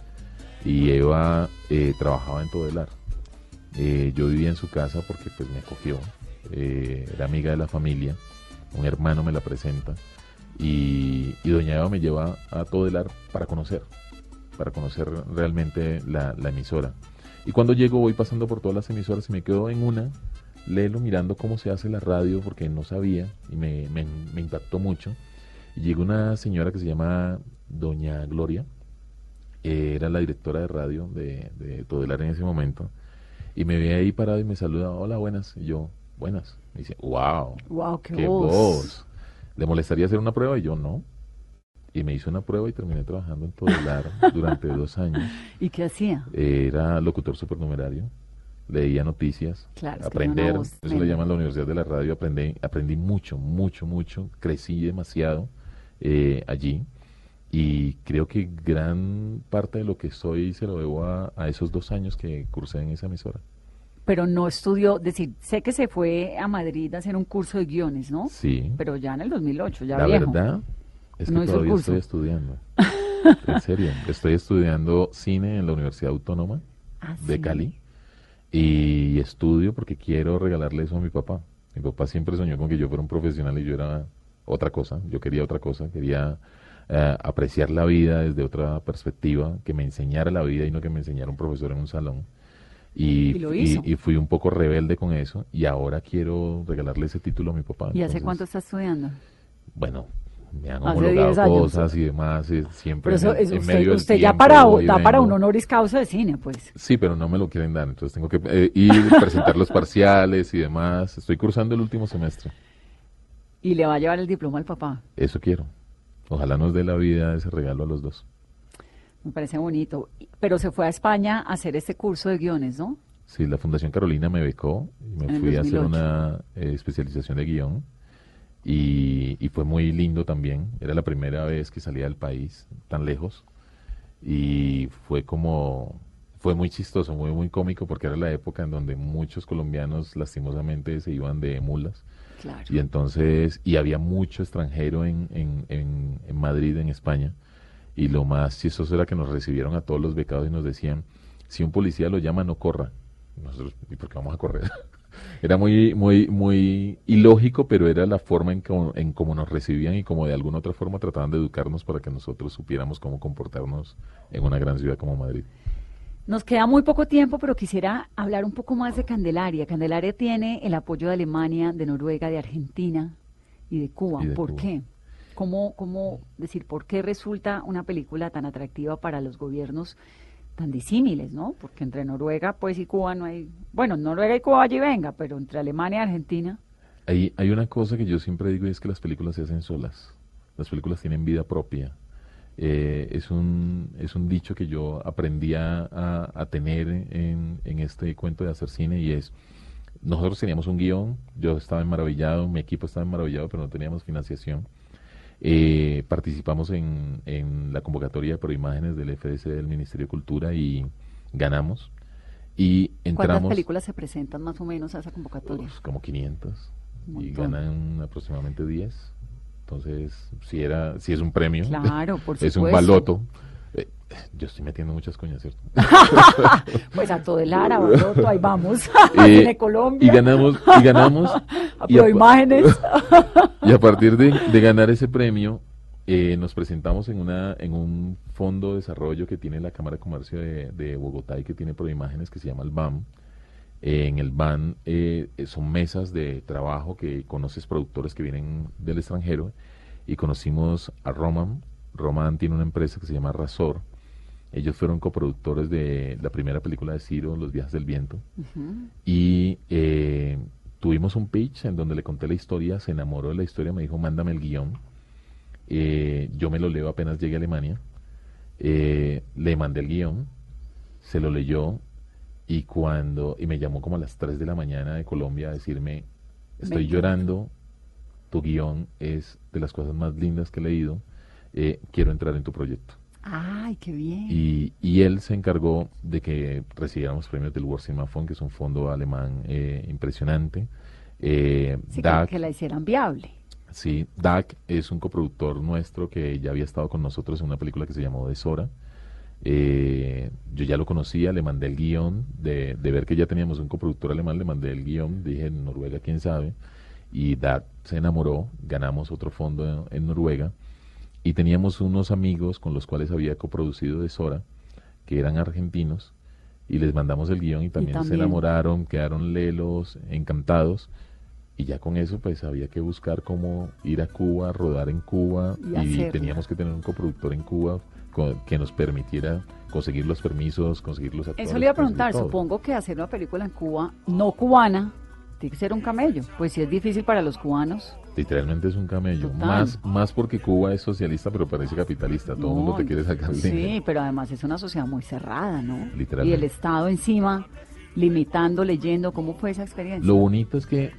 Y Eva eh, trabajaba en Todelar. Eh, yo vivía en su casa porque pues me acogió. Eh, era amiga de la familia. Un hermano me la presenta. Y, doña Eva me lleva a Todelar para conocer. Para conocer realmente la, emisora. Y cuando llego voy pasando por todas las emisoras y me quedo en una léelo mirando cómo se hace la radio porque no sabía y me impactó mucho. Y llegó una señora que se llama Doña Gloria, eh, era la directora de radio de, de Todelar en ese momento, y me ve ahí parado y me saluda, hola, buenas. Y yo, buenas. Me dice, wow, Wow, qué, qué voz. voz. ¿Le molestaría hacer una prueba? Y yo, no. Y me hizo una prueba y terminé trabajando en Todelar durante dos años. ¿Y qué hacía? Era locutor supernumerario, leía noticias, Claro, aprender, voz eso le llaman la Universidad de la Radio, aprendí, aprendí mucho, mucho, mucho, crecí demasiado eh, allí y creo que gran parte de lo que soy se lo debo a, a esos dos años que cursé en esa emisora. Pero no estudió, decir, sé que se fue a Madrid a hacer un curso de guiones, ¿no? Sí. Pero ya en el 2008, ya la viejo. verdad es que No todavía estoy estudiando. en serio, estoy estudiando cine en la Universidad Autónoma Ah, de sí. Cali y estudio porque quiero regalarle eso a mi papá. Mi papá siempre soñó con que yo fuera un profesional y yo era otra cosa. Yo quería otra cosa, quería eh, apreciar la vida desde otra perspectiva, que me enseñara la vida y no que me enseñara un profesor en un salón. Y, Y lo hizo. y fui un poco rebelde con eso y ahora quiero regalarle ese título a mi papá. ¿Y hace Entonces, cuánto está estudiando? Bueno, me han homologado 10 años. cosas y demás, y siempre Pero eso, en, en usted, medio del usted ya para, da para un honoris causa de cine, pues. Sí, pero no me lo quieren dar, entonces tengo que eh, ir, presentar los parciales y demás. Estoy cursando el último semestre. Y le va a llevar el diploma al papá. Eso quiero. Ojalá nos dé la vida ese regalo a los dos. Me parece bonito. Pero se fue a España a hacer este curso de guiones, ¿no? Sí, la Fundación Carolina me becó y me En fui a hacer 2008. una eh, especialización de guion y, y fue muy lindo también. Era la primera vez que salía del país tan lejos y fue como, fue muy chistoso, muy, muy cómico porque era la época en donde muchos colombianos lastimosamente se iban de mulas. Y entonces, y había mucho extranjero en, en, en, Madrid, en España, y lo más chistoso era que nos recibieron a todos los becados y nos decían, si un policía lo llama, no corra. Nosotros, ¿y por qué vamos a correr? era muy, muy, muy ilógico, pero era la forma en en cómo nos recibían y como de alguna otra forma trataban de educarnos para que nosotros supiéramos cómo comportarnos en una gran ciudad como Madrid. Nos queda muy poco tiempo, pero quisiera hablar un poco más de Candelaria. Candelaria tiene el apoyo de Alemania, de Noruega, de Argentina y de Cuba. Y de ¿Por Cuba. qué? ¿Cómo, ¿Cómo decir por qué resulta una película tan atractiva para los gobiernos tan disímiles, no? Porque entre Noruega, pues, y Cuba no hay... Bueno, Noruega y Cuba allí venga, pero entre Alemania y Argentina... Hay, hay una cosa que yo siempre digo y es que las películas se hacen solas. Las películas tienen vida propia. Eh, es, un, es un dicho que yo aprendí a, tener en, en este cuento de hacer cine y es, nosotros teníamos un guion, yo estaba maravillado, mi equipo estaba maravillado, pero no teníamos financiación. Eh, participamos en, en la convocatoria de proimágenes del FDC del Ministerio de Cultura y ganamos. Y ¿Cuántas entramos películas se presentan más o menos a esa convocatoria? pues, como 500 Un y ganan aproximadamente 10. Entonces, si era si es un premio, Claro, por es un baloto. Eh, yo estoy metiendo muchas coñas, ¿cierto? Pues a Todelara, Baloto, ahí vamos. Eh, Cine Colombia. y ganamos y ganamos A y a- Proimágenes. y a partir de, de ganar ese premio eh, nos presentamos en una en un fondo de desarrollo que tiene la Cámara de Comercio de, de Bogotá y que tiene Proimágenes que se llama el BAM Eh, en el BAN eh, eh, son mesas de trabajo que conoces productores que vienen del extranjero y conocimos a Roman. Roman tiene una empresa que se llama Razor. Ellos fueron coproductores de la primera película de Ciro, Los viajes del viento. Y eh, tuvimos un pitch en donde le conté la historia, se enamoró de la historia, me dijo, mándame el guion. Eh, yo me lo leo apenas llegue a Alemania. Eh, le mandé el guion, se lo leyó y cuando y me llamó como a las 3 de la mañana de Colombia a decirme, estoy llorando, tu guion es de las cosas más lindas que he leído, eh, quiero entrar en tu proyecto. Ay, qué bien. Y, y él se encargó de que recibiéramos premios del World que es un fondo alemán eh, impresionante. Eh, Sí, DAC, que la hicieran viable. sí, DAC es un coproductor nuestro que ya había estado con nosotros en una película que se llamó Deshora. Eh, yo ya lo conocía, le mandé el guion, de, de ver que ya teníamos un coproductor alemán, le mandé el guion, dije en Noruega, quién sabe, y DAC se enamoró, ganamos otro fondo en, en Noruega, y teníamos unos amigos con los cuales había coproducido Deshora, que eran argentinos, y les mandamos el guion y también, se también. enamoraron, quedaron lelos, encantados, y ya con eso pues había que buscar cómo ir a Cuba, rodar en Cuba, Y y, teníamos que tener un coproductor en Cuba que nos permitiera conseguir los permisos, conseguir los actores. Eso le iba a preguntar, supongo que hacer una película en Cuba, no cubana, tiene que ser un camello. Pues si es difícil para los cubanos. Literalmente es un camello. Total. Más, más porque Cuba es socialista, pero parece capitalista. Todo el mundo te quiere sacar dinero. Sí, pero además es una sociedad muy cerrada, ¿no? Literalmente. Y el Estado encima, limitando, leyendo. ¿Cómo fue esa experiencia? Lo bonito es que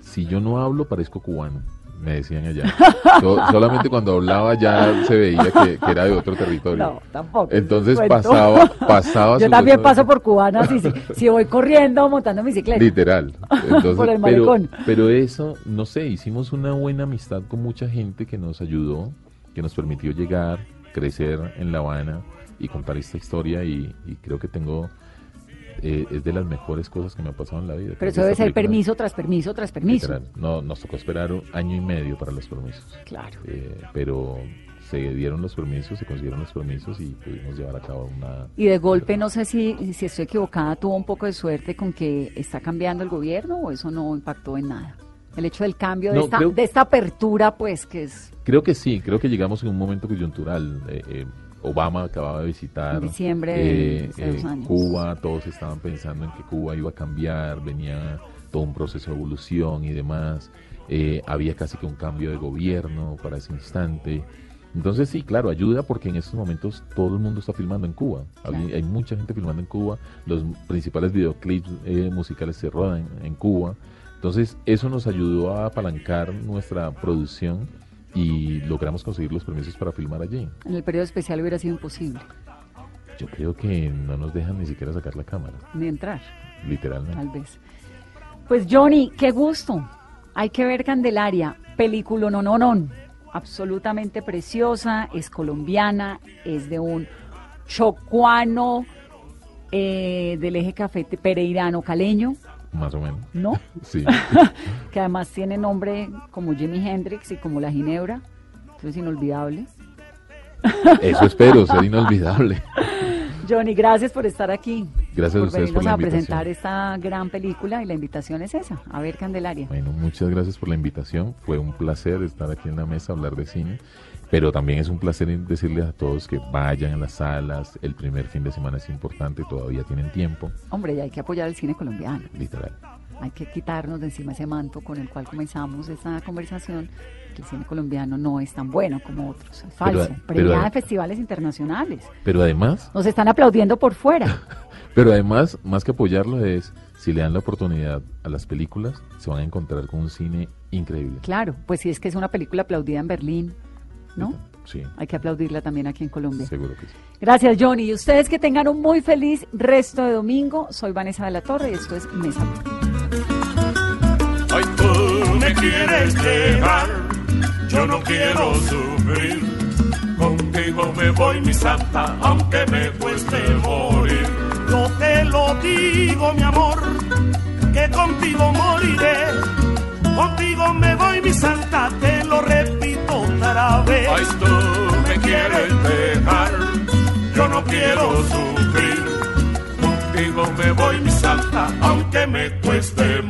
si yo no hablo, parezco cubano. Me decían allá. So- solamente cuando hablaba ya se veía que, que era de otro territorio. No, tampoco. Entonces pasaba, pasaba. Yo también paso por cubanas y si, si voy corriendo montando bicicleta. Literal. Entonces, Por el pero, pero eso, no sé, hicimos una buena amistad con mucha gente que nos ayudó, que nos permitió llegar, crecer en La Habana y contar esta historia y, y creo que tengo, eh, es de las mejores cosas que me ha pasado en la vida. Pero eso debe ser permiso tras permiso tras permiso. Literal. No, nos tocó esperar un año y medio para los permisos. Claro. Eh, pero se dieron los permisos, se consiguieron los permisos y pudimos llevar a cabo una... Y de golpe, no sé si, si estoy equivocada, tuvo un poco de suerte con que está cambiando el gobierno o eso no impactó en nada. El hecho del cambio de, No, esta, creo- de esta apertura, pues, que es Creo que sí, creo que llegamos en un momento coyuntural. Eh, eh, Obama acababa de visitar En diciembre de eh, eh. Cuba, todos estaban pensando en que Cuba iba a cambiar, venía todo un proceso de evolución y demás. Eh, había casi que un cambio de gobierno para ese instante. Entonces sí, claro, ayuda porque en estos momentos todo el mundo está filmando en Cuba. Hay, Claro. hay mucha gente filmando en Cuba. Los principales videoclips eh, musicales se rodan en Cuba. Entonces eso nos ayudó a apalancar nuestra producción y logramos conseguir los permisos para filmar allí. en el periodo especial hubiera sido imposible Yo creo que no nos dejan ni siquiera sacar la cámara, ni entrar, literalmente. tal vez. Pues Johnny, qué gusto. Hay que ver Candelaria, película no no no, absolutamente preciosa, es colombiana, es de un chocuano eh, del eje cafete pereirano caleño, Más o menos. ¿no? Sí. que además tiene nombre como Jimi Hendrix y como la Ginebra, entonces inolvidable. Eso espero, ser inolvidable. Johnny, gracias por estar aquí. Gracias a por ustedes por la a invitación. presentar esta gran película y la invitación es esa, a ver Candelaria. Bueno, muchas gracias por la invitación. Fue un placer estar aquí en la mesa, hablar de cine. Pero también es un placer decirles a todos que vayan a las salas. El primer fin de semana es importante, todavía tienen tiempo. Hombre, y hay que apoyar el cine colombiano. Literal. Hay que quitarnos de encima ese manto con el cual comenzamos esta conversación, que el cine colombiano no es tan bueno como otros. Es Pero- falso. pero- Premiada en festivales internacionales. Pero además, Nos están aplaudiendo por fuera. pero además, más que apoyarlo es, si le dan la oportunidad a las películas, se van a encontrar con un cine increíble. Claro, pues si es que es una película aplaudida en Berlín, ¿no? Sí, Hay que aplaudirla también aquí en Colombia. seguro que sí. Gracias, Johnny. Y ustedes que tengan un muy feliz resto de domingo. Soy Vanessa de la Torre y esto es Mesa. Ay, tú me quieres llevar, yo no quiero sufrir. Contigo me voy, mi santa, aunque me cueste morir. Yo te lo digo, mi amor, que contigo moriré. Contigo me voy, mi santa, te lo repito otra vez. Ay, tú me quieres dejar, yo no quiero sufrir. Contigo me voy, mi santa, aunque me cueste